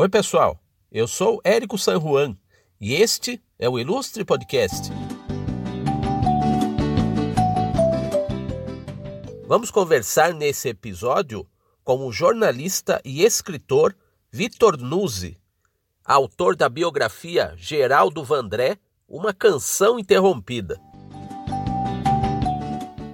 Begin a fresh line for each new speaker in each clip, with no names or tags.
Oi, pessoal. Eu sou Érico San Juan e este é o Ilustre Podcast. Vamos conversar nesse episódio com o jornalista e escritor Vitor Nuzzi, autor da biografia Geraldo Vandré, Uma Canção Interrompida.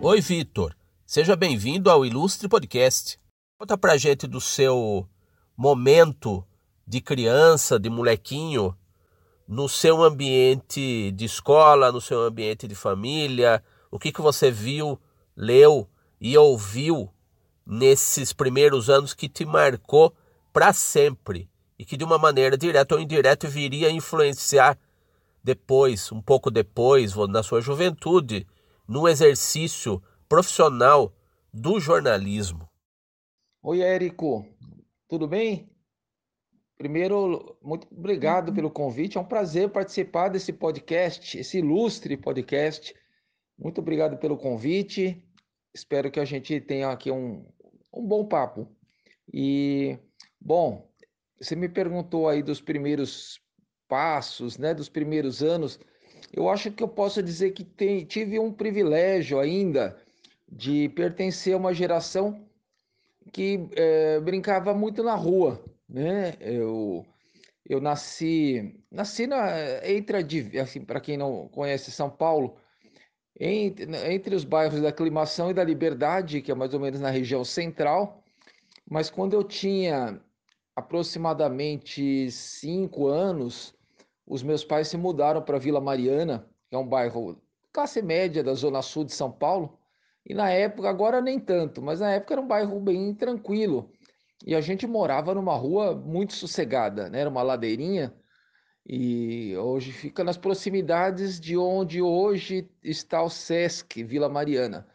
Oi, Vitor. Seja bem-vindo ao Ilustre Podcast. Conta pra gente do seu momento de criança, de molequinho, no seu ambiente de escola, no seu ambiente de família, o que, que você viu, leu e ouviu nesses primeiros anos que te marcou para sempre e que de uma maneira direta ou indireta viria a influenciar depois, um pouco depois, na sua juventude, no exercício profissional do jornalismo.
Oi, Érico, tudo bem? Primeiro, muito obrigado pelo convite. É um prazer participar desse podcast, esse ilustre podcast. Muito obrigado pelo convite. Espero que a gente tenha aqui um, um bom papo. E, bom, você me perguntou aí dos primeiros passos, né, dos primeiros anos. Eu acho que eu posso dizer que tem, tive um privilégio ainda de pertencer a uma geração que é, brincava muito na rua, né? Eu, eu nasci, nasci na, entre a, assim, para quem não conhece São Paulo, entre, entre os bairros da Aclimação e da Liberdade, que é mais ou menos na região central, mas quando eu tinha aproximadamente cinco anos, os meus pais se mudaram para Vila Mariana, que é um bairro classe média da zona sul de São Paulo, e na época, agora nem tanto, mas na época era um bairro bem tranquilo. E a gente morava numa rua muito sossegada, né? Era uma ladeirinha. E hoje fica nas proximidades de onde hoje está o Sesc, Vila Mariana.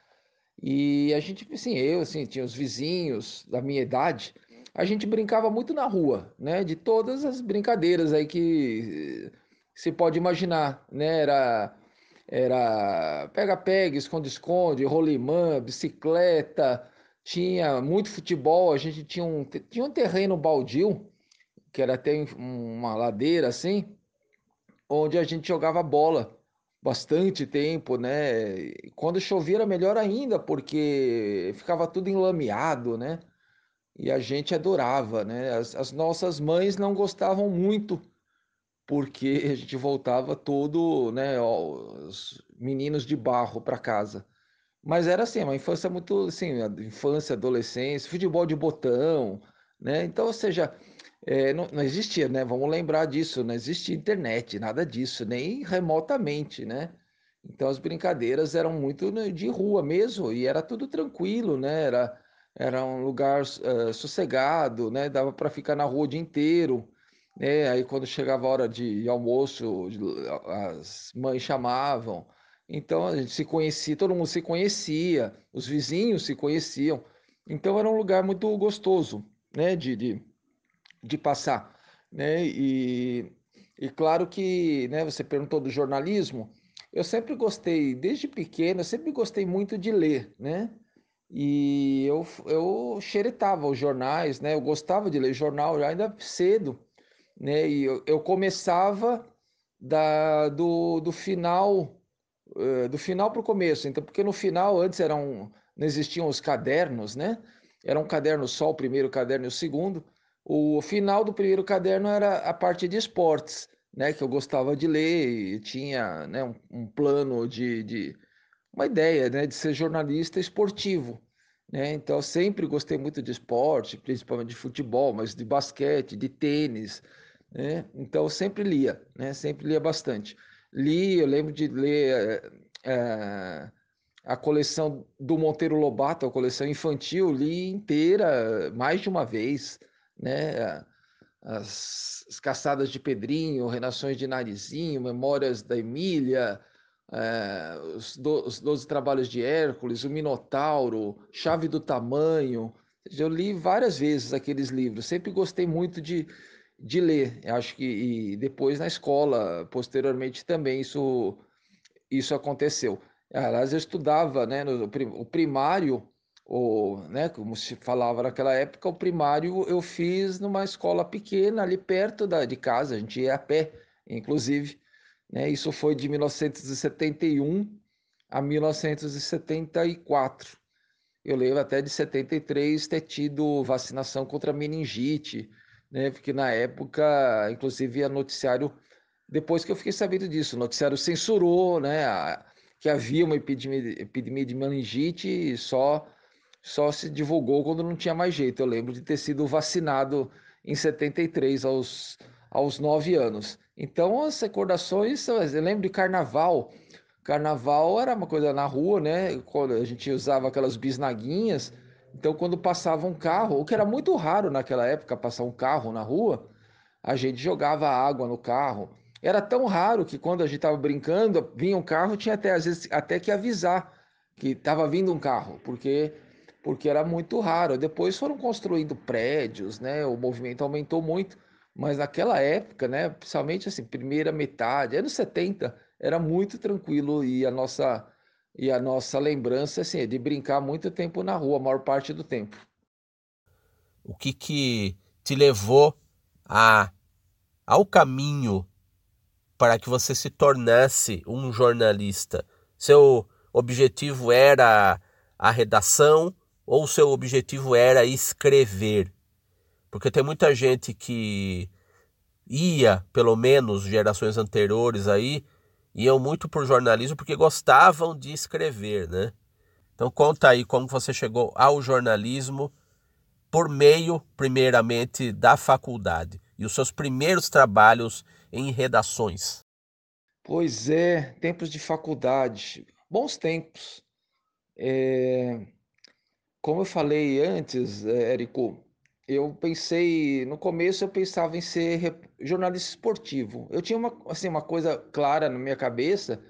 E a gente, assim, eu, assim, tinha os vizinhos da minha idade, a gente brincava muito na rua, né? De todas as brincadeiras aí que se pode imaginar, né? Era era pega-pega, esconde-esconde, rolimã, bicicleta, tinha muito futebol, a gente tinha um, tinha um terreno baldio, que era até uma ladeira assim, onde a gente jogava bola bastante tempo, né? Quando chovia era melhor ainda, porque ficava tudo enlameado, né? E a gente adorava, né? As, as nossas mães não gostavam muito porque a gente voltava todo, né, os meninos de barro para casa. Mas era assim, uma infância muito, assim, infância, adolescência, futebol de botão, né? Então, ou seja, é, não, não, existia, né? Vamos lembrar disso, não existia internet, nada disso, nem remotamente, né? Então as brincadeiras eram muito né, de rua mesmo e era tudo tranquilo, né? Era, era um lugar uh, sossegado, né? Dava para ficar na rua o dia inteiro né? Aí quando chegava a hora de almoço, as mães chamavam. Então a gente se conhecia, todo mundo se conhecia, os vizinhos se conheciam. Então era um lugar muito gostoso, né, de, de, de passar, né? E, e claro que, né, você perguntou do jornalismo, eu sempre gostei, desde pequeno, eu sempre gostei muito de ler, né? E eu, eu xeretava os jornais, né? Eu gostava de ler jornal ainda cedo né? E eu, eu começava da, do, do final do final para o começo. Então, porque no final antes eram não existiam os cadernos, né? Era um caderno só, o primeiro caderno e o segundo. O final do primeiro caderno era a parte de esportes, né? Que eu gostava de ler e tinha né, um, um plano de, de uma ideia, né? De ser jornalista esportivo. Né? Então, sempre gostei muito de esporte, principalmente de futebol, mas de basquete, de tênis, né? Então sempre lia, né? Sempre lia bastante. Li, eu lembro de ler é, a coleção do Monteiro Lobato, a coleção infantil, li inteira mais de uma vez, né? As, as Caçadas de Pedrinho, Renações de Narizinho, Memórias da Emília, é, os, do, os Doze Trabalhos de Hércules, o Minotauro, Chave do Tamanho. Eu li várias vezes aqueles livros, sempre gostei muito de, de ler. Eu acho que e depois na escola, posteriormente também isso isso aconteceu. Aliás, eu estudava, né, no, o primário, ou, né, como se falava naquela época, o primário eu fiz numa escola pequena ali perto da, de casa, a gente ia a pé, inclusive. Né? Isso foi de 1971 a 1974. Eu lembro até de 73 ter tido vacinação contra meningite, né? Porque na época, inclusive, a noticiário, depois que eu fiquei sabendo disso, o noticiário censurou, né? que havia uma epidemia, epidemia de meningite e só só se divulgou quando não tinha mais jeito. Eu lembro de ter sido vacinado em 73, aos, aos 9 anos. Então, as recordações, eu lembro de carnaval. Carnaval era uma coisa na rua, né? Quando a gente usava aquelas bisnaguinhas. Então, quando passava um carro, o que era muito raro naquela época, passar um carro na rua, a gente jogava água no carro. Era tão raro que quando a gente estava brincando, vinha um carro, tinha até às vezes até que avisar que estava vindo um carro, porque porque era muito raro. Depois foram construindo prédios, né? O movimento aumentou muito, mas naquela época, né, principalmente assim, primeira metade, anos 70, era muito tranquilo e a nossa e a nossa lembrança assim, é de brincar muito tempo na rua, a maior parte do tempo.
O que que te levou a ao caminho para que você se tornasse um jornalista? Seu objetivo era a redação ou seu objetivo era escrever? Porque tem muita gente que ia, pelo menos gerações anteriores aí, iam muito por jornalismo porque gostavam de escrever, né? Então conta aí como você chegou ao jornalismo por meio, primeiramente, da faculdade e os seus primeiros trabalhos em redações.
Pois é, tempos de faculdade, bons tempos. É... Como eu falei antes, é, Érico, eu pensei, no começo eu pensava em ser jornalista esportivo. Eu tinha uma, assim, uma coisa clara na minha cabeça,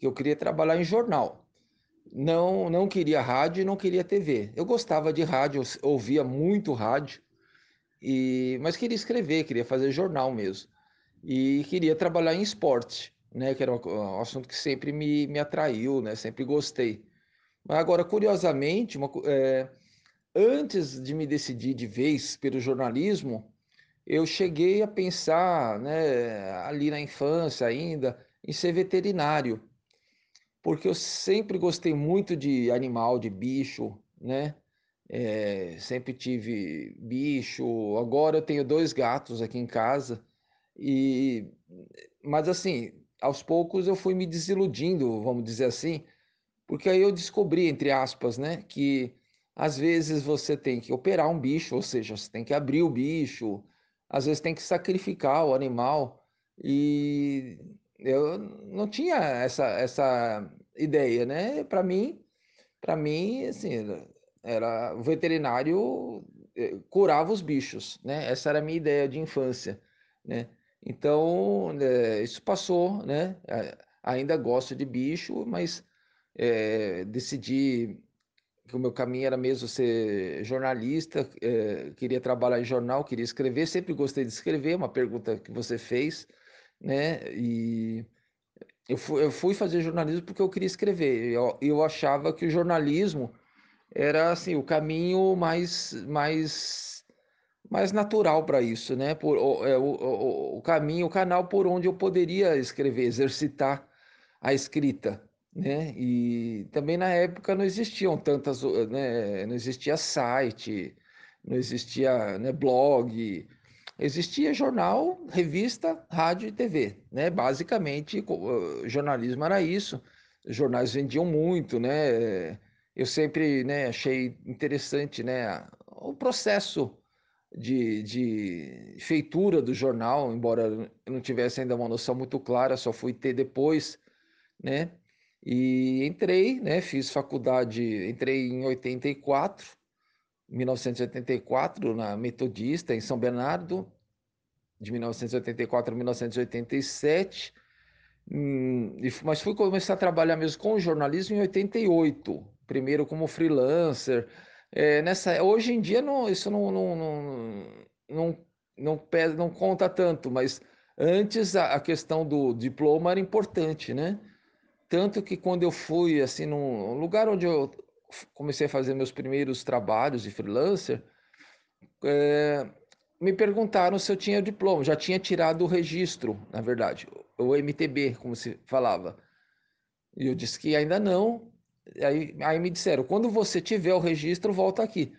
que eu queria trabalhar em jornal. Não, não queria rádio e não queria TV. Eu gostava de rádio, ouvia muito rádio, e, mas queria escrever, queria fazer jornal mesmo. E queria trabalhar em esporte, né, que era um, assunto que sempre me, me atraiu, né, sempre gostei. Mas agora, curiosamente, uma, é, antes de me decidir de vez pelo jornalismo, eu cheguei a pensar, né, ali na infância ainda, em ser veterinário, porque eu sempre gostei muito de animal, de bicho, né? É, sempre tive bicho. Agora eu tenho dois gatos aqui em casa e, mas assim, aos poucos eu fui me desiludindo, vamos dizer assim, porque aí eu descobri, entre aspas, né, que às vezes você tem que operar um bicho, ou seja, você tem que abrir o bicho, às vezes tem que sacrificar o animal. E eu não tinha essa, essa ideia, né? Para mim, para mim, assim, era o veterinário eh, curava os bichos, né? Essa era a minha ideia de infância, né? Então, é, isso passou, né? Ainda gosto de bicho, mas é, decidi que o meu caminho era mesmo ser jornalista, é, queria trabalhar em jornal, queria escrever, sempre gostei de escrever, uma pergunta que você fez, né? E eu fui, eu fui fazer jornalismo porque eu queria escrever. Eu, eu achava que o jornalismo era assim o caminho mais mais mais natural para isso, né? Por, é, o, o, o caminho, o canal por onde eu poderia escrever, exercitar a escrita né? E também na época não existiam tantas, né? Não existia site, não existia né, blog, existia jornal, revista, rádio e TV, né? Basicamente, jornalismo era isso. Os jornais vendiam muito, né? Eu sempre, né, achei interessante, né, o processo de, de feitura do jornal, embora eu não tivesse ainda uma noção muito clara, só fui ter depois, né? E entrei, né, fiz faculdade, entrei em 84, 1984, na Metodista, em São Bernardo, de 1984 a 1987, hum, mas fui começar a trabalhar mesmo com jornalismo em 88, primeiro como freelancer. É, nessa, hoje em dia não, isso não, não, não, não, não, pesa, não conta tanto, mas antes a, a questão do diploma era importante, né? Tanto que quando eu fui, assim, num lugar onde eu comecei a fazer meus primeiros trabalhos de freelancer, é, me perguntaram se eu tinha diploma. Já tinha tirado o registro, na verdade, o MTB, como se falava. E eu disse que ainda não. Aí, aí me disseram, quando você tiver o registro, volta aqui.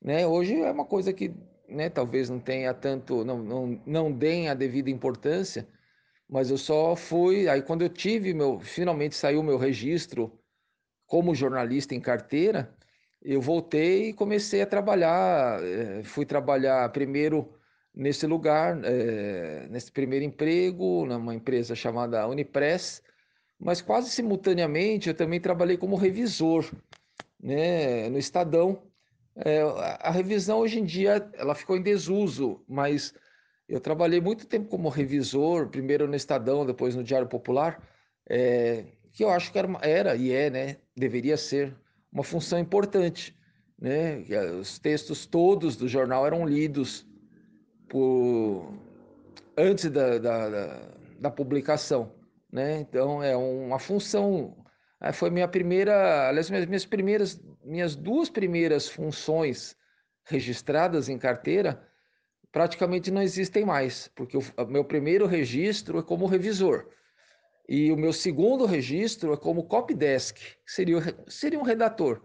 Né? Hoje é uma coisa que né, talvez não tenha tanto, não, não, não deem a devida importância, mas eu só fui, aí quando eu tive meu, finalmente saiu meu registro como jornalista em carteira, eu voltei e comecei a trabalhar, eh, fui trabalhar primeiro nesse lugar, é, nesse primeiro emprego, numa empresa chamada Unipress, mas quase simultaneamente eu também trabalhei como revisor, né, no Estadão. É, a revisão hoje em dia ela ficou em desuso, mas eu trabalhei muito tempo como revisor, primeiro no Estadão, depois no Diário Popular, é, que eu acho que era, era e é, né, deveria ser uma função importante, né? Os textos todos do jornal eram lidos por antes da, da, da, da publicação né? Então é uma função. Eh, foi minha primeira, aliás, minhas, minhas primeiras, minhas duas primeiras funções registradas em carteira praticamente não existem mais, porque o meu primeiro registro é como revisor e o meu segundo registro é como copydesk, seria, seria um redator.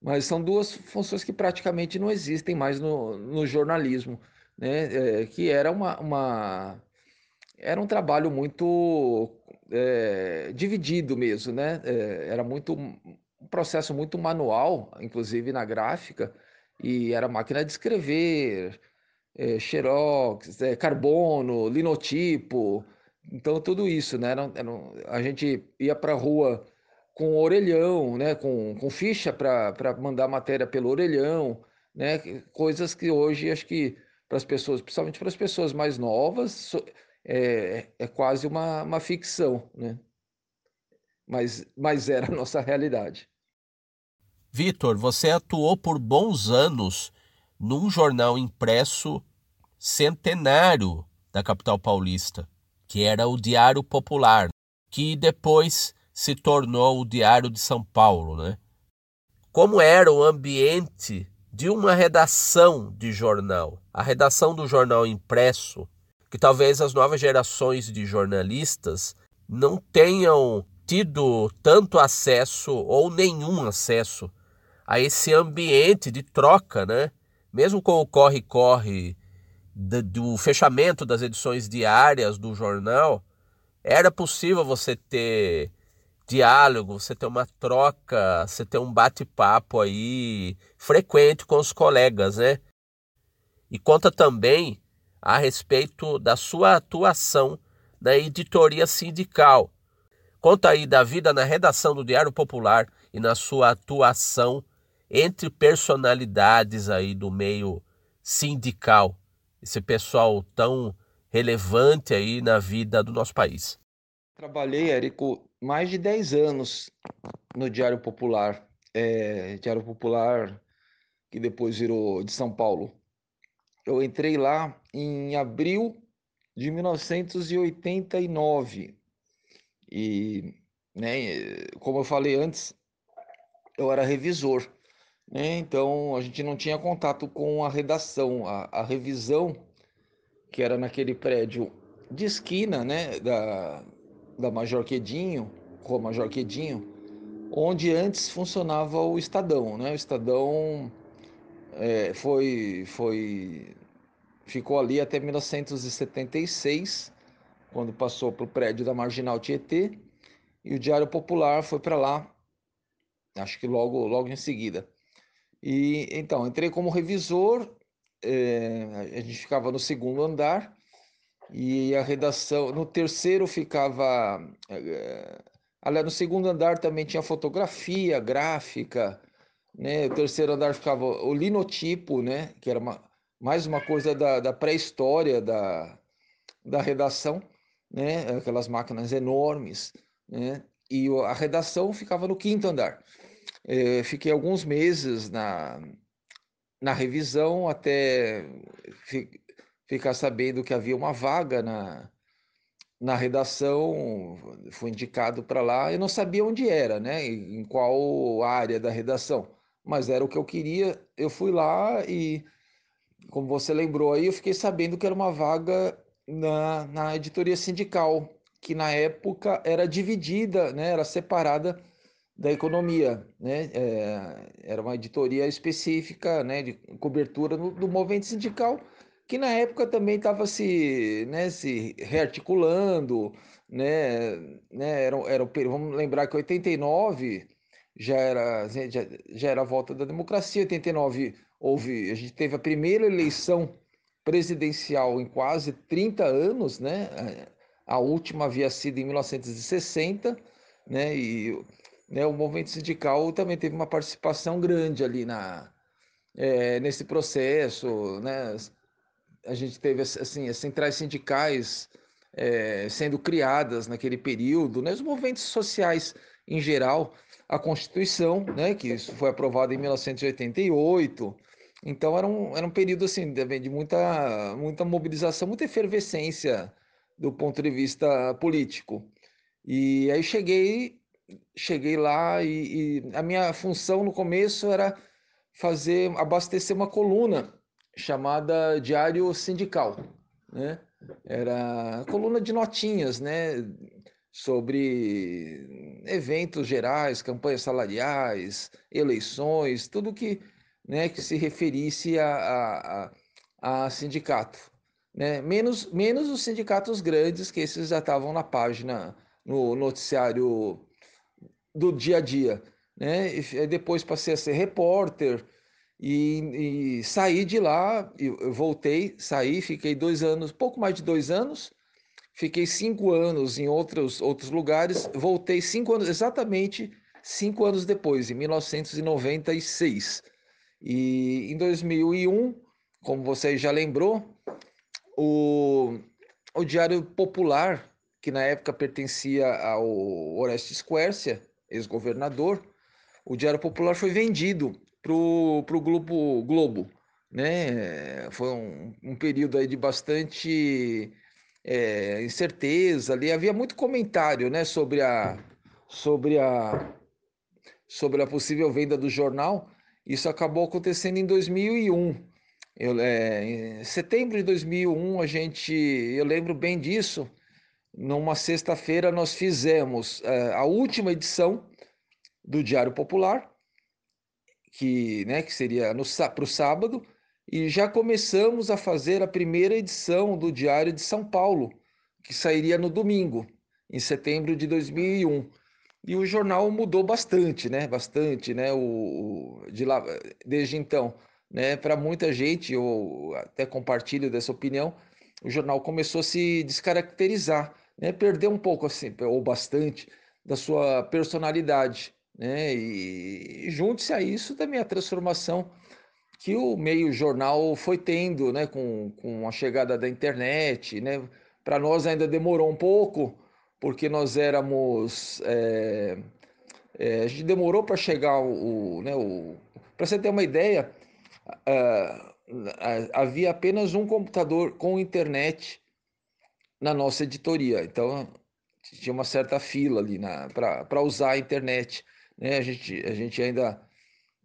Mas são duas funções que praticamente não existem mais no, no jornalismo, né? É, que era uma, uma, era um trabalho muito é, dividido mesmo, né? É, era muito um processo muito manual, inclusive na gráfica, e era máquina de escrever, é, xerox, é, carbono, linotipo, então tudo isso, né? Era, era, a gente ia para a rua com orelhão, né? Com, com ficha para mandar matéria pelo orelhão, né? Coisas que hoje acho que para as pessoas, principalmente para as pessoas mais novas, é, é quase uma, uma ficção, né? Mas, mas era a nossa realidade.
Vitor, você atuou por bons anos num jornal impresso centenário da capital paulista, que era o Diário Popular, que depois se tornou o Diário de São Paulo, né? Como era o ambiente de uma redação de jornal? A redação do jornal impresso que talvez as novas gerações de jornalistas não tenham tido tanto acesso ou nenhum acesso a esse ambiente de troca, né? Mesmo com o corre-corre do fechamento das edições diárias do jornal, era possível você ter diálogo, você ter uma troca, você ter um bate-papo aí frequente com os colegas, né? E conta também a respeito da sua atuação na editoria sindical. Conta aí da vida na redação do Diário Popular e na sua atuação entre personalidades aí do meio sindical, esse pessoal tão relevante aí na vida do nosso país.
Trabalhei, Érico, mais de 10 anos no Diário Popular, é, Diário Popular que depois virou de São Paulo eu entrei lá em abril de 1989. E, né, como eu falei antes, eu era revisor. Né? Então a gente não tinha contato com a redação, a, a revisão, que era naquele prédio de esquina né, da, da Major Quedinho, Rua Major Quedinho, onde antes funcionava o Estadão. Né? O Estadão é, foi, foi, ficou ali até 1976, quando passou para o prédio da Marginal Tietê, e o Diário Popular foi para lá, acho que logo, logo em seguida. E então, entrei como revisor, é, a gente ficava no segundo andar, e a redação, no terceiro ficava. É, aliás, no segundo andar também tinha fotografia, gráfica, né? O terceiro andar ficava o linotipo, né? Que era uma, mais uma coisa da, da pré-história da, da redação, né? Aquelas máquinas enormes, né? E a redação ficava no quinto andar. É, fiquei alguns meses na, na revisão até fi, ficar sabendo que havia uma vaga na, na redação, fui indicado para lá, eu não sabia onde era, né? Em qual área da redação mas era o que eu queria. Eu fui lá e, como você lembrou aí, eu fiquei sabendo que era uma vaga na, na editoria sindical, que na época era dividida, né, era separada da economia, né? É, era uma editoria específica, né, de cobertura no, do movimento sindical, que na época também estava se, né, se rearticulando, né, né, era, era, vamos lembrar que 89 já era, já, já era a volta da democracia, 89 houve, a gente teve a primeira eleição presidencial em quase 30 anos, né, a última havia sido em 1960, né, e né, o movimento sindical também teve uma participação grande ali na, é, nesse processo, né? A gente teve assim as centrais sindicais é, sendo criadas naquele período, né? Os movimentos sociais em geral, a Constituição, né? Que isso foi aprovado em 1988. Então era um, era um período assim de muita muita mobilização, muita efervescência do ponto de vista político. E aí cheguei cheguei lá e, e, a minha função no começo era fazer abastecer uma coluna chamada Diário Sindical, né? Era coluna de notinhas, né? Sobre eventos gerais, campanhas salariais, eleições, tudo que, né, que se referisse a, a, a sindicato. Né? Menos, menos os sindicatos grandes, que esses já estavam na página, no noticiário do dia a dia. Né? E depois passei a ser repórter e, e saí de lá, eu voltei, saí, fiquei dois anos, pouco mais de dois anos, fiquei cinco anos em outros, outros lugares, voltei cinco anos, exatamente cinco anos depois, em 1996. E em 2001, como você já lembrou, o, o Diário Popular, que na época pertencia ao Orestes Quercia, ex-governador, o Diário Popular foi vendido para o Grupo Globo. Né? Foi um, um período aí de bastante é, incerteza ali. Havia muito comentário né, sobre, a, sobre, a, sobre a possível venda do jornal. Isso acabou acontecendo em 2001. Eu, é, em setembro de 2001, a gente, eu lembro bem disso, numa sexta-feira, nós fizemos é, a última edição do Diário Popular, que, né, que seria para o sábado, e já começamos a fazer a primeira edição do Diário de São Paulo, que sairia no domingo, em setembro de 2001. E o jornal mudou bastante, né? Bastante, né? O, o de lá, desde então, né? Para muita gente, eu até compartilho dessa opinião, o jornal começou a se descaracterizar né, perder um pouco, assim, ou bastante, da sua personalidade. Né? E, junte-se a isso também a transformação que o meio jornal foi tendo né, com, com a chegada da internet. Né? Para nós ainda demorou um pouco, porque nós éramos. É, é, a gente demorou para chegar o. Né, o para você ter uma ideia, uh, havia apenas um computador com internet na nossa editoria. Então, tinha uma certa fila ali para usar a internet. Né? A, gente, a gente ainda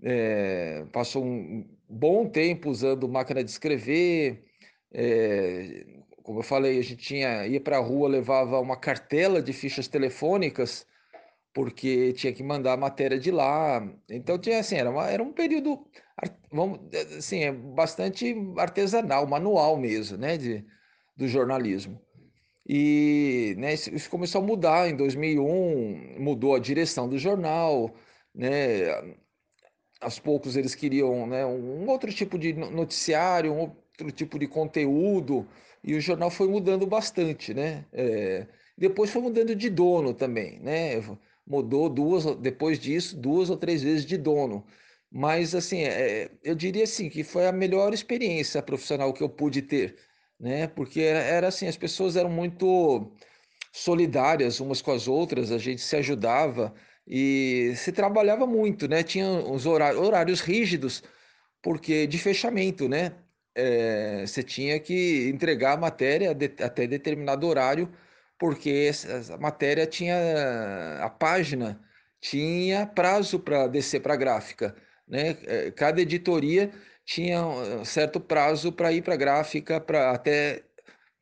é, passou um bom tempo usando máquina de escrever. É, como eu falei, a gente tinha, ia para a rua, levava uma cartela de fichas telefônicas, porque tinha que mandar a matéria de lá. Então, tinha assim, era, uma, era um período vamos, assim, é bastante artesanal, manual mesmo, né, de, do jornalismo. E né, isso começou a mudar em 2001, mudou a direção do jornal, né? Aos poucos eles queriam né, um outro tipo de noticiário, um outro tipo de conteúdo, e o jornal foi mudando bastante, né? É, depois foi mudando de dono também, né? Mudou duas, depois disso, duas ou três vezes de dono. Mas, assim, é, eu diria assim, que foi a melhor experiência profissional que eu pude ter, né? Porque era, era assim, as pessoas eram muito solidárias umas com as outras, a gente se ajudava e se trabalhava muito, né? Tinha os horários, horários rígidos, porque de fechamento, né? É, você tinha que entregar a matéria de, até determinado horário, porque a matéria tinha a página tinha prazo para descer para a gráfica, né? É, cada editoria tinha um certo prazo para ir para a gráfica, para até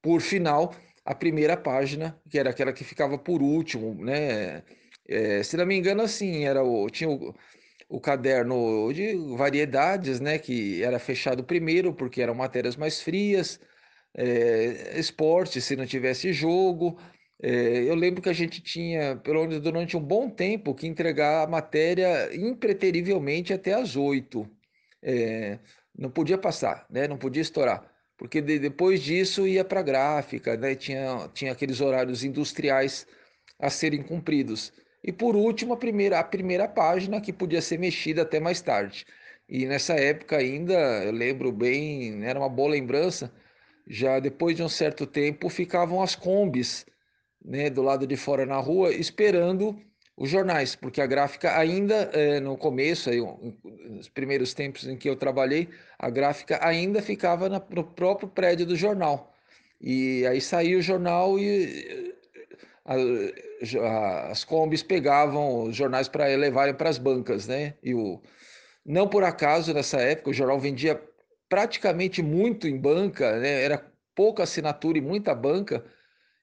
por final a primeira página, que era aquela que ficava por último, né? É, se não me engano, assim, era o, tinha o, o caderno de variedades, né? Que era fechado primeiro, porque eram matérias mais frias, é, esporte, se não tivesse jogo. É, eu lembro que a gente tinha, pelo menos durante um bom tempo, que entregar a matéria impreterivelmente até às oito. É, não podia passar, né? não podia estourar, porque de, depois disso ia para gráfica, né? tinha, tinha aqueles horários industriais a serem cumpridos. E por último, a primeira, a primeira página que podia ser mexida até mais tarde. E nessa época ainda, eu lembro bem, era uma boa lembrança, já depois de um certo tempo ficavam as combis né, do lado de fora na rua esperando os jornais, porque a gráfica ainda é, no começo, aí, nos primeiros tempos em que eu trabalhei, a gráfica ainda ficava na, no próprio prédio do jornal. E aí saía o jornal e a, a, as combis pegavam os jornais para levarem para as bancas, né? E o, não por acaso, nessa época, o jornal vendia praticamente muito em banca, né? era pouca assinatura e muita banca,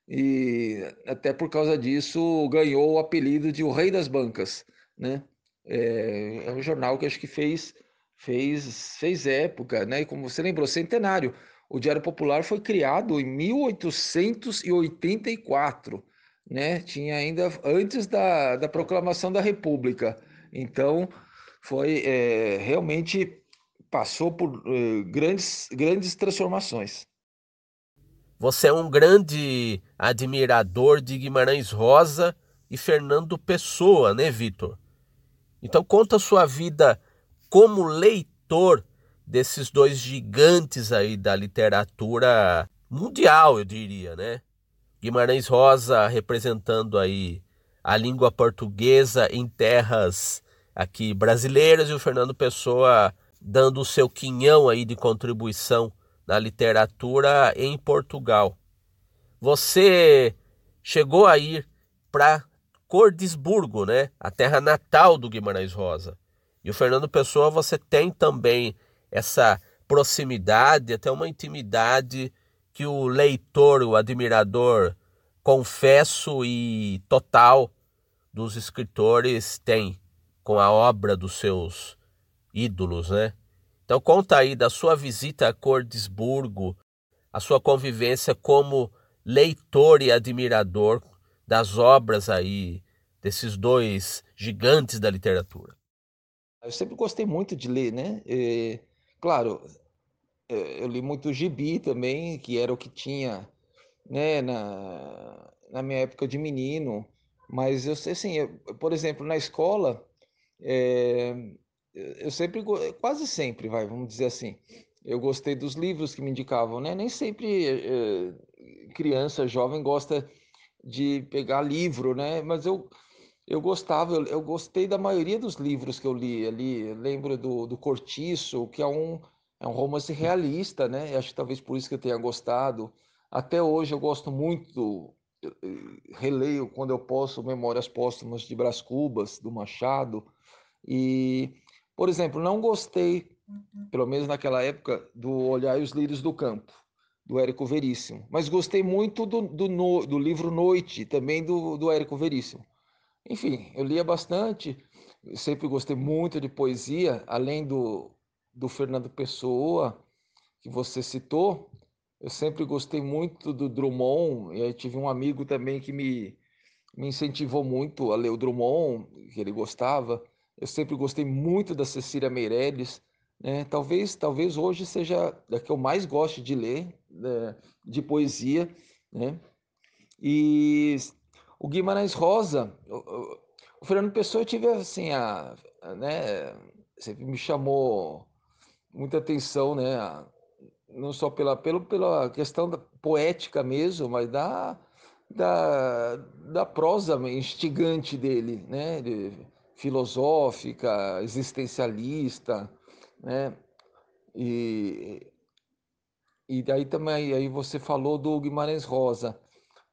e até por causa disso ganhou o apelido de o Rei das Bancas. Né? É, é um jornal que acho que fez, fez, fez época, né? e como você lembrou, centenário. O Diário Popular foi criado em 1884, né? Tinha ainda antes da, da proclamação da República. Então, foi é, realmente passou por uh, grandes, grandes transformações.
Você é um grande admirador de Guimarães Rosa e Fernando Pessoa, né, Vitor? Então conta a sua vida como leitor desses dois gigantes aí da literatura mundial, eu diria, né? Guimarães Rosa representando aí a língua portuguesa em terras aqui brasileiras e o Fernando Pessoa dando o seu quinhão aí de contribuição na literatura em Portugal. Você chegou a ir para Cordisburgo, né? A terra natal do Guimarães Rosa. E o Fernando Pessoa, você tem também essa proximidade, até uma intimidade que o leitor, o admirador confesso e total dos escritores tem com a obra dos seus ídolos, né? Então conta aí da sua visita a Cordesburgo, a sua convivência como leitor e admirador das obras aí desses dois gigantes da literatura.
Eu sempre gostei muito de ler, né? Claro, eu li muito gibi também, que era o que tinha, né, na, na minha época de menino. Mas eu sei assim, eu, por exemplo, na escola, é, eu sempre, quase sempre, vai, vamos dizer assim, eu gostei dos livros que me indicavam, né? Nem sempre é, criança, jovem gosta de pegar livro, né? Mas eu, eu gostava, eu, eu, gostei da maioria dos livros que eu li ali. lembro do, do Cortiço, que é um, é um romance realista, né? Eu acho que talvez por isso que eu tenha gostado. Até hoje eu gosto muito, releio quando eu posso Memórias Póstumas de Brás Cubas, do Machado. E, por exemplo, não gostei, uhum. pelo menos naquela época, do Olhar e os Lírios do Campo, do Érico Veríssimo. Mas gostei muito do, do, no, do livro Noite, também do, do Érico Veríssimo. Enfim, eu lia bastante, sempre gostei muito de poesia, além do, do Fernando Pessoa, que você citou. Eu sempre gostei muito do Drummond, e aí tive um amigo também que me, me incentivou muito a ler o Drummond, que ele gostava. Eu sempre gostei muito da Cecília Meirelles, né? Talvez, talvez hoje seja a que eu mais gosto de ler, né? de poesia, né? E o Guimarães Rosa, o, Fernando Pessoa, eu tive assim, a, a, né? Sempre me chamou muita atenção, né? Não só pela, pelo, pela questão da poética mesmo, mas da, da, da prosa instigante dele, né? De, filosófica, existencialista, né? E, e daí também aí você falou do Guimarães Rosa.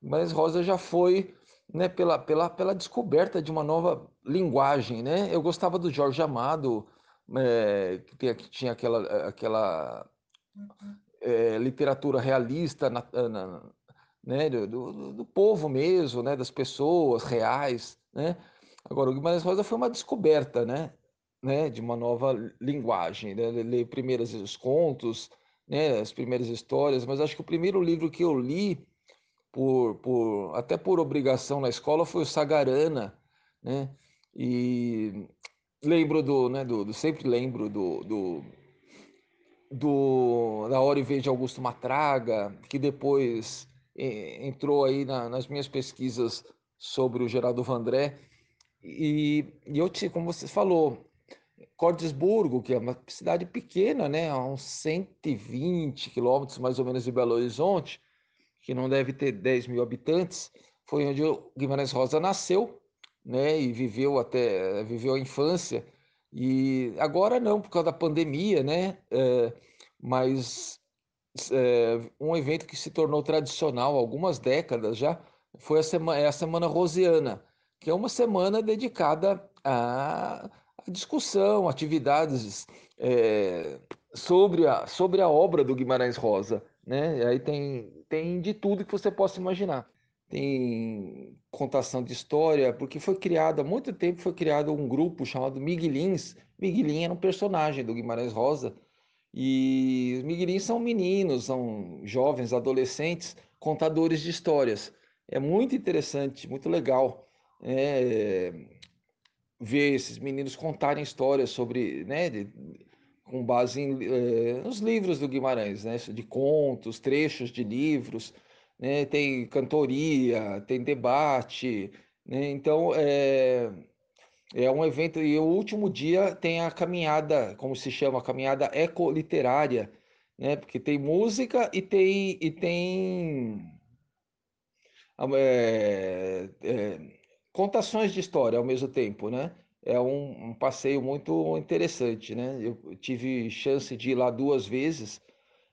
Guimarães Rosa já foi né, pela, pela, pela descoberta de uma nova linguagem, né? Eu gostava do Jorge Amado, é, que, tinha aquela, aquela é, literatura realista na, na, né, do, do, do, povo mesmo, né, das pessoas reais, né? Agora, o Guimarães Rosa foi uma descoberta, né, né de uma nova linguagem, né? Ler primeiros os contos, né, as primeiras histórias, mas acho que o primeiro livro que eu li por, por até por obrigação na escola foi o Sagarana, né? E lembro do, né, do, do sempre lembro do, do, do da Hora e Vez Augusto Matraga, que depois entrou aí na, nas minhas pesquisas sobre o Geraldo Vandré. E, e eu, como você falou, Cordesburgo, que é uma cidade pequena, né, a uns 120 quilômetros mais ou menos de Belo Horizonte, que não deve ter 10 mil habitantes, foi onde o Guimarães Rosa nasceu, né, e viveu até viveu a infância. E agora não, por causa da pandemia, né, é, mas é, um evento que se tornou tradicional há algumas décadas já foi a semana, é a Semana Rosiana, que é uma semana dedicada à, discussão, atividades é, sobre, a, sobre a obra do Guimarães Rosa. Né? E aí tem, tem de tudo que você possa imaginar. Tem contação de história, porque foi criado, há muito tempo foi criado um grupo chamado Miguelins. Miguelin era um personagem do Guimarães Rosa, e os miguelins são meninos, são jovens, adolescentes, contadores de histórias. É muito interessante, muito legal é, ver esses meninos contarem histórias sobre, né, de, com base em, é, nos livros do Guimarães, né, de contos, trechos de livros, né, tem cantoria, tem debate, né, então é, é um evento, e o último dia tem a caminhada, como se chama, a caminhada ecoliterária, né? Porque tem música e tem, e tem é, é, contações de história ao mesmo tempo, né? É um, um, passeio muito interessante, né? Eu tive chance de ir lá duas vezes,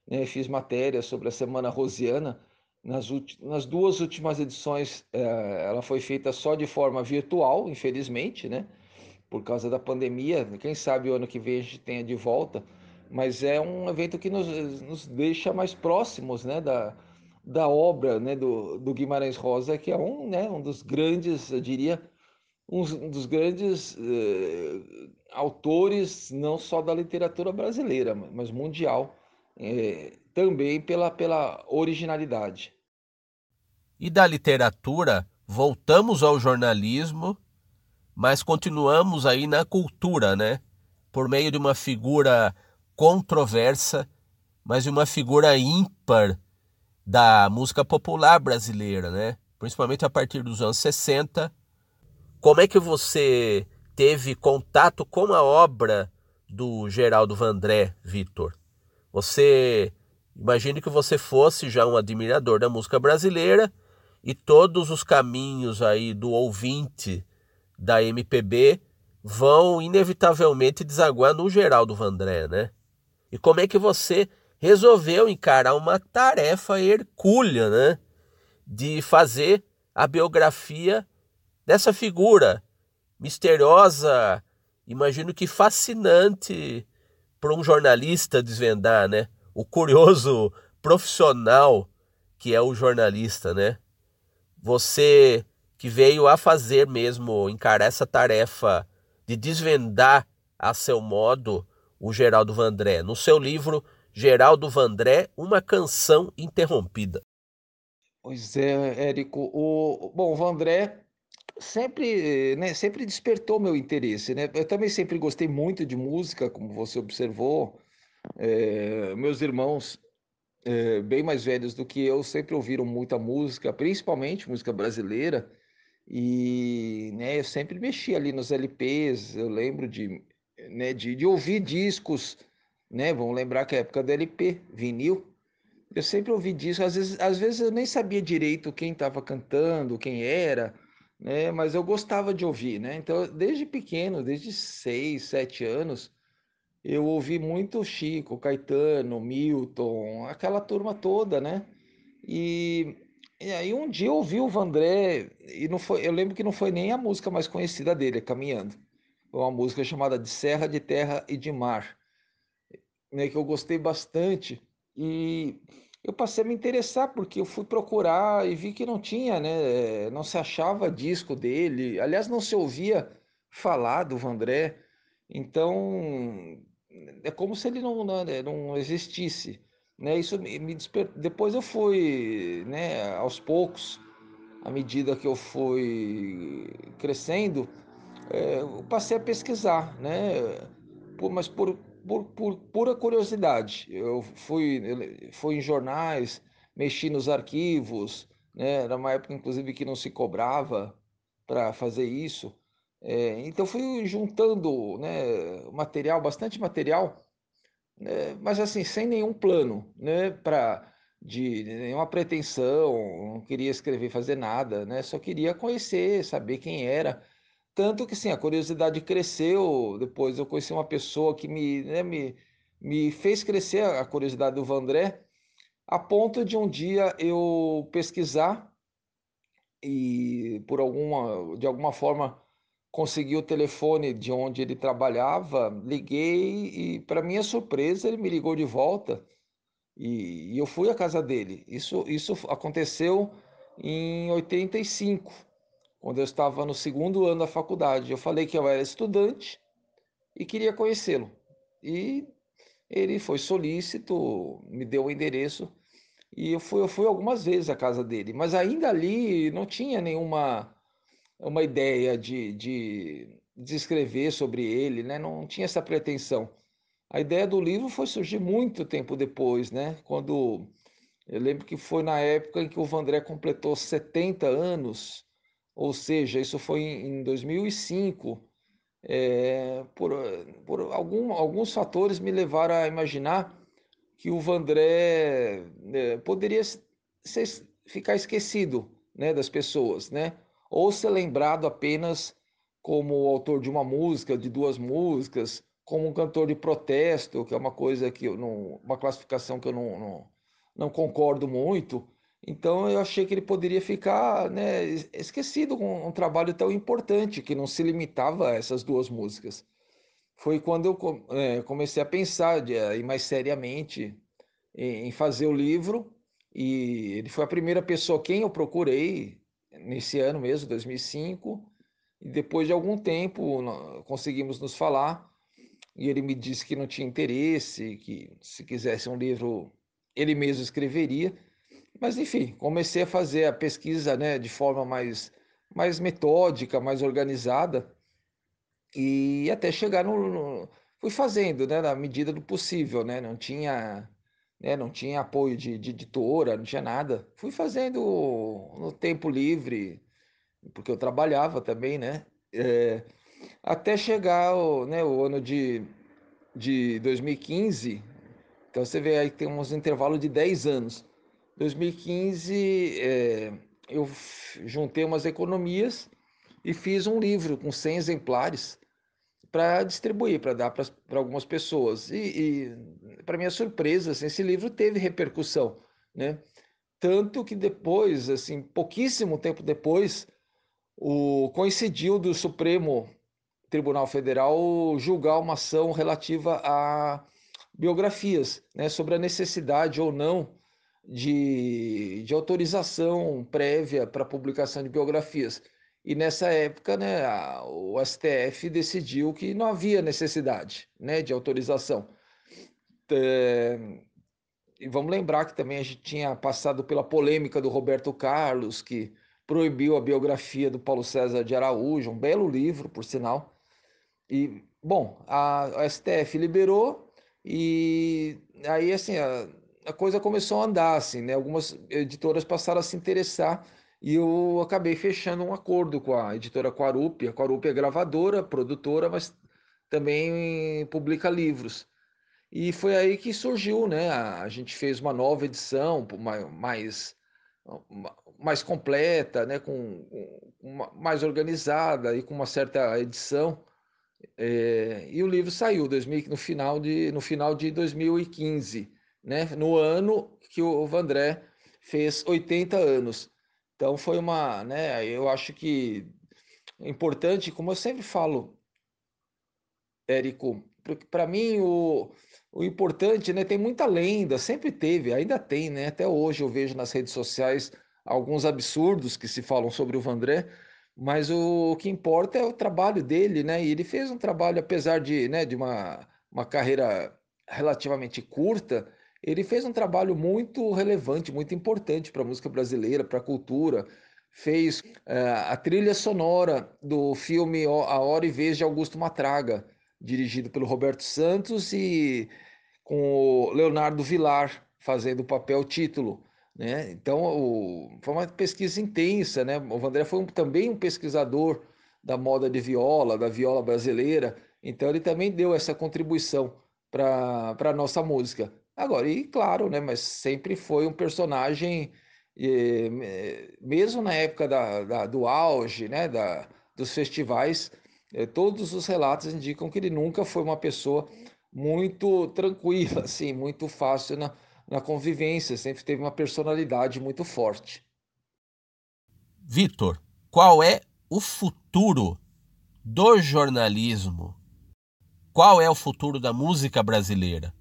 né? Fiz matéria sobre a Semana Rosiana. Nas, nas duas últimas edições, é, ela foi feita só de forma virtual, infelizmente, né? Por causa da pandemia. Quem sabe o ano que vem a gente tenha de volta. Mas é um evento que nos, nos deixa mais próximos, né? Da, da obra né, do, do Guimarães Rosa, que é um, né, um dos grandes, eu diria, um dos grandes eh, autores, não só da literatura brasileira, mas mundial, eh, também pela, pela originalidade.
E da literatura, voltamos ao jornalismo, mas continuamos aí na cultura, né? Por meio de uma figura controversa, mas de uma figura ímpar da música popular brasileira, né? Principalmente a partir dos anos 60. Como é que você teve contato com a obra do Geraldo Vandré, Vitor? Você imagine que você fosse já um admirador da música brasileira e todos os caminhos aí do ouvinte da MPB vão inevitavelmente desaguar no Geraldo Vandré, né? E como é que você resolveu encarar uma tarefa hercúlea, né? De fazer a biografia dessa figura misteriosa, imagino que fascinante para um jornalista desvendar, né? O curioso profissional que é o jornalista, né? Você que veio a fazer mesmo encarar essa tarefa de desvendar a seu modo o Geraldo Vandré. No seu livro Geraldo Vandré, uma canção interrompida.
Pois é, Érico. O, bom, o Vandré sempre, né, sempre despertou meu interesse. Né? Eu também sempre gostei muito de música, como você observou. É, meus irmãos, é, bem mais velhos do que eu, sempre ouviram muita música, principalmente música brasileira. E né, eu sempre mexi ali nos LPs. Eu lembro de, né, de, de ouvir discos né? Vamos lembrar que é a época do LP, vinil. Eu sempre ouvi disso, às vezes, às vezes eu nem sabia direito quem estava cantando, quem era, né? Mas eu gostava de ouvir, né? Então, desde pequeno, desde seis, sete anos, eu ouvi muito Chico, Caetano, Milton, aquela turma toda, né? E, e aí um dia eu ouvi o Vandré, e não foi, eu lembro que não foi nem a música mais conhecida dele, Caminhando. uma música chamada De Serra, de Terra e de Mar, né, que eu gostei bastante e eu passei a me interessar porque eu fui procurar e vi que não tinha, né, não se achava disco dele, aliás, não se ouvia falar do Vandré, então é como se ele não, não, né, não existisse, né? Isso me desper... Depois eu fui, né, aos poucos, à medida que eu fui crescendo, é, eu passei a pesquisar, né? Por, mas por, por, por, pura curiosidade. Eu fui, fui em jornais, mexi nos arquivos, né? Era uma época, inclusive, que não se cobrava para fazer isso. É, então fui juntando né, material, bastante material, né, mas assim, sem nenhum plano, né, para de nenhuma pretensão, não queria escrever, fazer nada, né, só queria conhecer, saber quem era. Tanto que sim, a curiosidade cresceu. Depois eu conheci uma pessoa que me, né, me, me fez crescer a curiosidade do Vandré, a ponto de um dia eu pesquisar e por alguma, de alguma forma consegui o telefone de onde ele trabalhava, liguei e, para minha surpresa, ele me ligou de volta e, e eu fui à casa dele. Isso, isso aconteceu em 85, quando eu estava no segundo ano da faculdade. Eu falei que eu era estudante e queria conhecê-lo. E ele foi solícito, me deu o endereço e eu fui, eu fui algumas vezes à casa dele, mas ainda ali não tinha nenhuma uma ideia de, de, de escrever sobre ele, né? Não tinha essa pretensão. A ideia do livro foi surgir muito tempo depois, né? Quando eu lembro que foi na época em que o Vandré completou 70 anos, ou seja, isso foi em 2005. É, por por algum, alguns fatores me levaram a imaginar que o Vandré é, poderia ser, ficar esquecido né, das pessoas, né? ou ser lembrado apenas como autor de uma música, de duas músicas, como um cantor de protesto, que é uma coisa que eu não, uma classificação que eu não, não, não concordo muito. Então eu achei que ele poderia ficar né, esquecido com um trabalho tão importante que não se limitava a essas duas músicas. Foi quando eu é, comecei a pensar de, aí mais seriamente em, em fazer o livro e ele foi a primeira pessoa quem eu procurei nesse ano mesmo, 2005, e depois de algum tempo conseguimos nos falar e ele me disse que não tinha interesse, que se quisesse um livro ele mesmo escreveria. Mas enfim, comecei a fazer a pesquisa né, de forma mais, mais metódica, mais organizada e até chegar no, no fui fazendo, né, na medida do possível, né? Não tinha né? Não tinha apoio de, de editora, não tinha nada. Fui fazendo no tempo livre, porque eu trabalhava também, né? É, até chegar o, né, o ano de, de 2015, então você vê aí que tem uns intervalos de 10 anos. 2015, é, eu juntei umas economias e fiz um livro com 100 exemplares para distribuir, para dar para algumas pessoas. E, e para minha surpresa, assim, esse livro teve repercussão, né? Tanto que depois, assim, pouquíssimo tempo depois, o coincidiu do Supremo Tribunal Federal julgar uma ação relativa a biografias, né, sobre a necessidade ou não de, de autorização prévia para publicação de biografias. E nessa época, né, a, o STF decidiu que não havia necessidade né, de autorização. É, e vamos lembrar que também a gente tinha passado pela polêmica do Roberto Carlos, que proibiu a biografia do Paulo César de Araújo, um belo livro, por sinal. E, bom, a, a STF liberou e aí, assim, a, a coisa começou a andar, assim, né? Algumas editoras passaram a se interessar e eu acabei fechando um acordo com a editora Quarupi. A Quarupi é gravadora, produtora, mas também publica livros. E foi aí que surgiu, né? A gente fez uma nova edição, mais, mais completa, né? com, com mais organizada e com uma certa edição. É, e o livro saiu 2000, no, final de, no final de 2015, né? no ano que o Vandré fez 80 anos. Então foi uma, né, eu acho que importante, como eu sempre falo, Érico. Para mim, o, o importante, né? Tem muita lenda, sempre teve, ainda tem, né? Até hoje eu vejo nas redes sociais alguns absurdos que se falam sobre o Vandré, mas o, o que importa é o trabalho dele, né? E ele fez um trabalho, apesar de, né, de uma, uma carreira relativamente curta, ele fez um trabalho muito relevante, muito importante para a música brasileira, para a cultura. Fez uh, a trilha sonora do filme A Hora e Vez de Augusto Matraga, dirigido pelo Roberto Santos e com o Leonardo Vilar fazendo o papel título. Né? Então, o, foi uma pesquisa intensa. Né? O Vandré foi um, também um pesquisador da moda de viola, da viola brasileira. Então, ele também deu essa contribuição para a nossa música. Agora, e claro, né? mas sempre foi um personagem, eh, mesmo na época da, da, do auge né? da, dos festivais, é, todos os relatos indicam que ele nunca foi uma pessoa muito tranquila, assim, muito fácil na, na convivência, sempre teve uma personalidade muito forte.
Vitor, qual é o futuro do jornalismo? Qual é o futuro da música brasileira?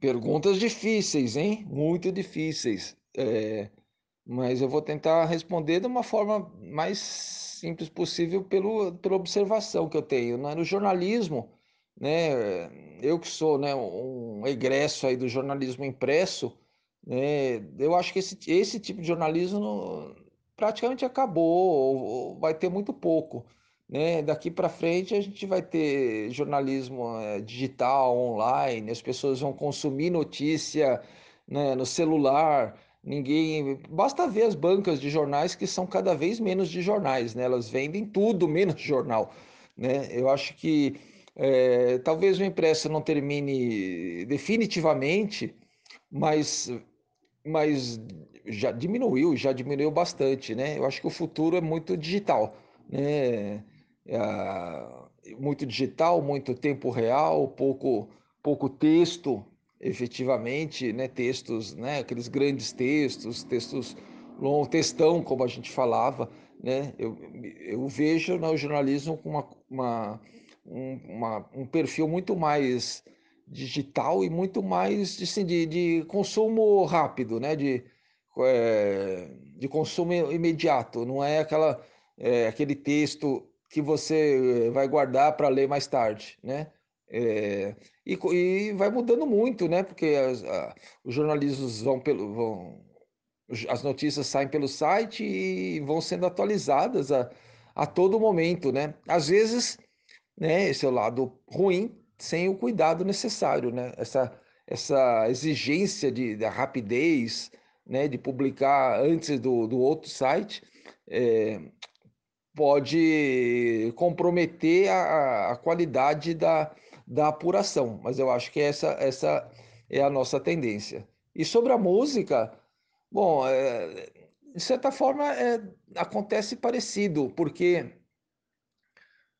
Perguntas difíceis, hein? Muito difíceis. É, mas eu vou tentar responder de uma forma mais simples possível pelo, pela observação que eu tenho. Né? No jornalismo, né, eu que sou né, um egresso aí do jornalismo impresso, né, eu acho que esse, esse tipo de jornalismo praticamente acabou, ou, ou vai ter muito pouco. Né? Daqui para frente a gente vai ter jornalismo é, digital, online, as pessoas vão consumir notícia né, no celular, Ninguém. Basta ver as bancas de jornais que são cada vez menos de jornais, né? Elas vendem tudo menos jornal. Né? Eu acho que é, talvez o impresso não termine definitivamente, mas, mas já diminuiu, já diminuiu bastante, né? Eu acho que o futuro é muito digital, né? É, muito digital, muito tempo real, pouco, pouco texto, efetivamente, né, textos, né, aqueles grandes textos, textos long, textão, como a gente falava, né, eu, eu vejo no jornalismo com uma, uma, um, uma, um perfil muito mais digital e muito mais assim, de, de consumo rápido, né, de, é, de consumo imediato, não é aquela é, aquele texto que você vai guardar para ler mais tarde, né? É, e, e, vai mudando muito, né? Porque as, a, os jornalistas vão pelo. Vão, as notícias saem pelo site e vão sendo atualizadas a, a todo momento, né? Às vezes, né, esse é o lado ruim, sem o cuidado necessário, né? Essa, essa exigência de, de rapidez, né, de publicar antes do, do outro site, é, pode comprometer a, a qualidade da, da apuração, mas eu acho que essa, essa é a nossa tendência. E sobre a música, bom, é, de certa forma é, acontece parecido, porque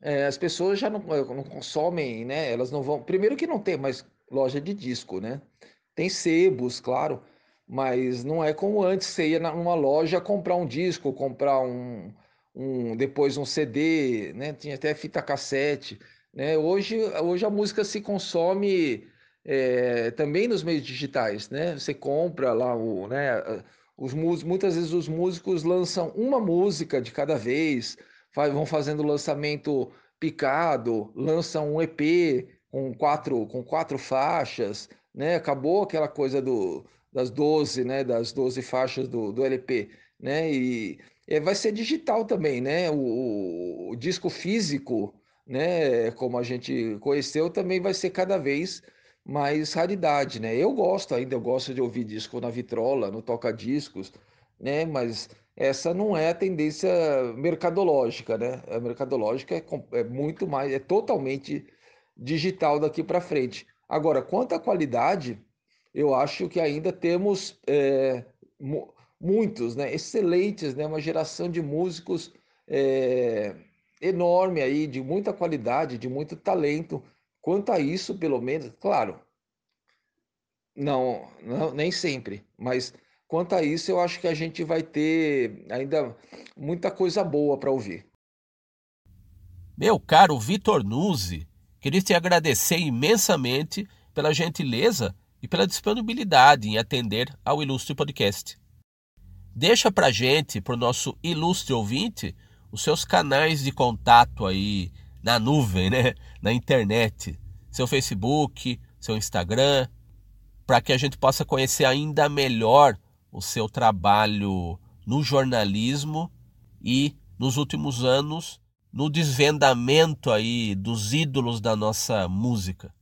é, as pessoas já não, não, consomem, né? Elas não vão. Primeiro que não tem mais loja de disco, né? Tem sebos, claro, mas não é como antes você ia numa loja comprar um disco, comprar um, um depois um CD, né? Tinha até fita cassete. Né? Hoje, hoje a música se consome é, também nos meios digitais, né? Você compra lá o, né? Os muitas vezes os músicos lançam uma música de cada vez, vão fazendo lançamento picado, lançam um EP com quatro, com quatro faixas, né? Acabou aquela coisa do, das 12, né? Das 12 faixas do, do LP, né? E, e vai ser digital também, né? O, o disco físico né, como a gente conheceu, também vai ser cada vez mais raridade, né? Eu gosto ainda, eu gosto de ouvir disco na vitrola, no toca-discos, né? Mas essa não é a tendência mercadológica, né? A mercadológica é, é muito mais, é totalmente digital daqui para frente. Agora, quanto à qualidade, eu acho que ainda temos é, muitos, né? Excelentes, né? Uma geração de músicos é, enorme aí, de muita qualidade, de muito talento. Quanto a isso, pelo menos, claro, não, não nem sempre, mas quanto a isso, eu acho que a gente vai ter ainda muita coisa boa para ouvir.
Meu caro Vitor Nuzzi, Queria te agradecer imensamente pela gentileza e pela disponibilidade em atender ao Ilustre Podcast. Deixa pra gente, pro nosso ilustre ouvinte, os seus canais de contato aí na nuvem, né? Na internet, seu Facebook, seu Instagram, para que a gente possa conhecer ainda melhor o seu trabalho no jornalismo e nos últimos anos no desvendamento aí dos ídolos da nossa música.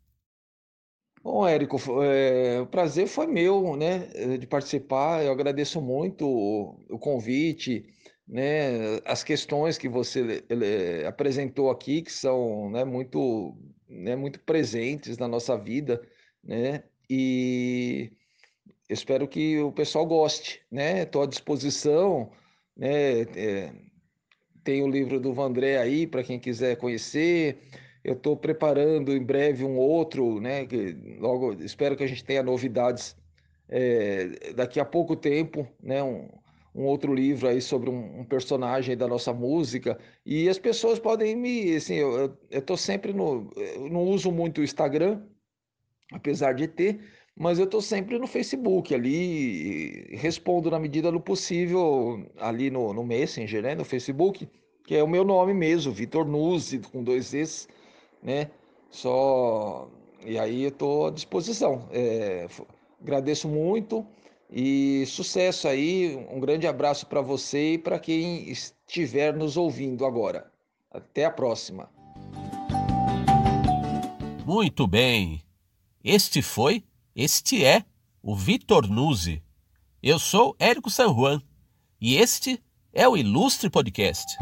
Bom, Érico, é, o prazer foi meu, né, de participar. Eu agradeço muito o, o convite, né, as questões que você ele, apresentou aqui, que são, né, muito, né, muito presentes na nossa vida, né, e espero que o pessoal goste, né? Estou à disposição, né? É, tem o livro do Vandré aí para quem quiser conhecer. Eu estou preparando em breve um outro, né? Que logo espero que a gente tenha novidades é, daqui a pouco tempo, né? Um, um outro livro aí sobre um, um, personagem da nossa música e as pessoas podem me, assim, eu estou sempre no, eu não uso muito o Instagram, apesar de ter, mas eu estou sempre no Facebook ali, respondo na medida do possível ali no, no Messenger, né, no Facebook, que é o meu nome mesmo, Vitor Nuzzi, com dois Es, né, só... E aí eu estou à disposição. É, agradeço muito e sucesso aí, um grande abraço para você e para quem estiver nos ouvindo agora. Até a próxima.
Muito bem. Este foi, este é o Vitor Nuzzi. Eu sou Érico San Juan e este é o Ilustre Podcast.